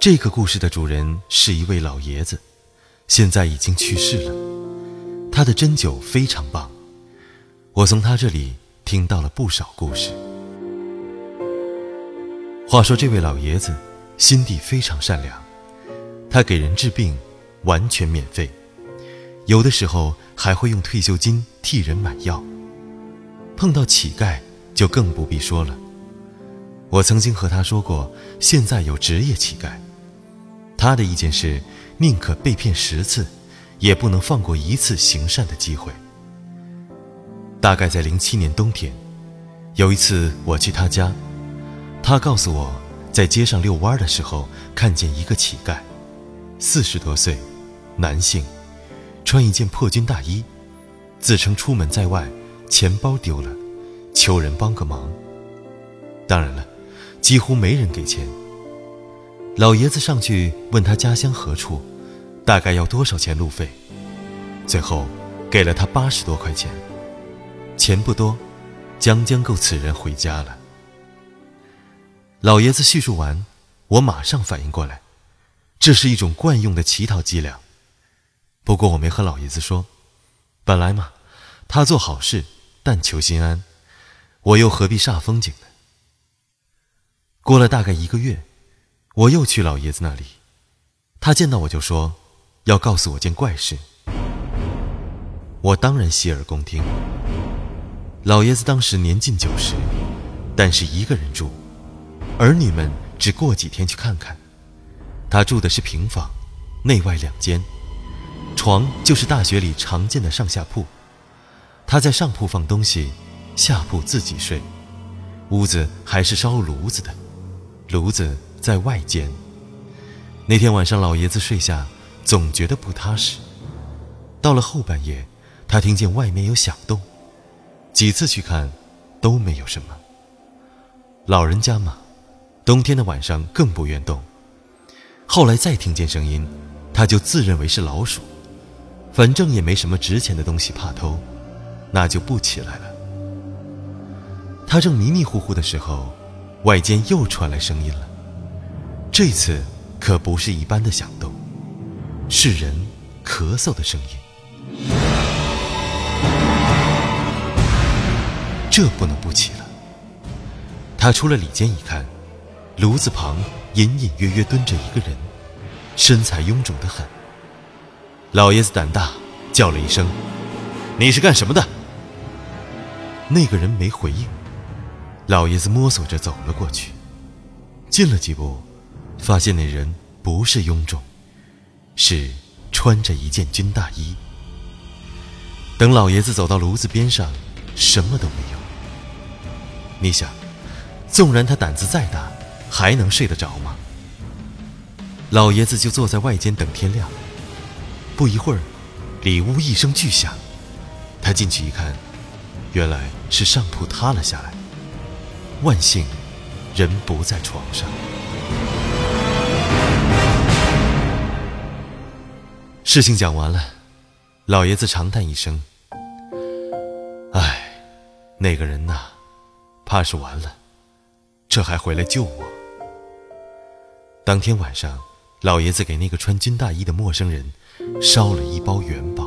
这个故事的主人是一位老爷子，现在已经去世了。他的针灸非常棒，我从他这里听到了不少故事。话说这位老爷子心地非常善良，他给人治病完全免费，有的时候还会用退休金替人买药。碰到乞丐就更不必说了。我曾经和他说过，现在有职业乞丐。他的意见是，宁可被骗十次，也不能放过一次行善的机会。大概在零七年冬天，有一次我去他家，他告诉我，在街上遛弯的时候看见一个乞丐，四十多岁，男性，穿一件破军大衣，自称出门在外，钱包丢了，求人帮个忙。当然了，几乎没人给钱。老爷子上去问他家乡何处，大概要多少钱路费，最后给了他八十多块钱，钱不多，将将够此人回家了。老爷子叙述完，我马上反应过来，这是一种惯用的乞讨伎俩。不过我没和老爷子说，本来嘛，他做好事但求心安，我又何必煞风景呢？过了大概一个月。我又去老爷子那里，他见到我就说，要告诉我件怪事。我当然洗耳恭听。老爷子当时年近九十，但是一个人住，儿女们只过几天去看看。他住的是平房，内外两间，床就是大学里常见的上下铺。他在上铺放东西，下铺自己睡。屋子还是烧炉子的，炉子。在外间。那天晚上，老爷子睡下，总觉得不踏实。到了后半夜，他听见外面有响动，几次去看，都没有什么。老人家嘛，冬天的晚上更不愿动。后来再听见声音，他就自认为是老鼠，反正也没什么值钱的东西怕偷，那就不起来了。他正迷迷糊糊的时候，外间又传来声音了。这次可不是一般的响动，是人咳嗽的声音。这不能不起了。他出了里间一看，炉子旁隐隐约约蹲着一个人，身材臃肿的很。老爷子胆大，叫了一声：“你是干什么的？”那个人没回应。老爷子摸索着走了过去，进了几步。发现那人不是臃肿，是穿着一件军大衣。等老爷子走到炉子边上，什么都没有。你想，纵然他胆子再大，还能睡得着吗？老爷子就坐在外间等天亮。不一会儿，里屋一声巨响，他进去一看，原来是上铺塌了下来。万幸，人不在床上。事情讲完了，老爷子长叹一声：“唉，那个人呐，怕是完了，这还回来救我。”当天晚上，老爷子给那个穿军大衣的陌生人烧了一包元宝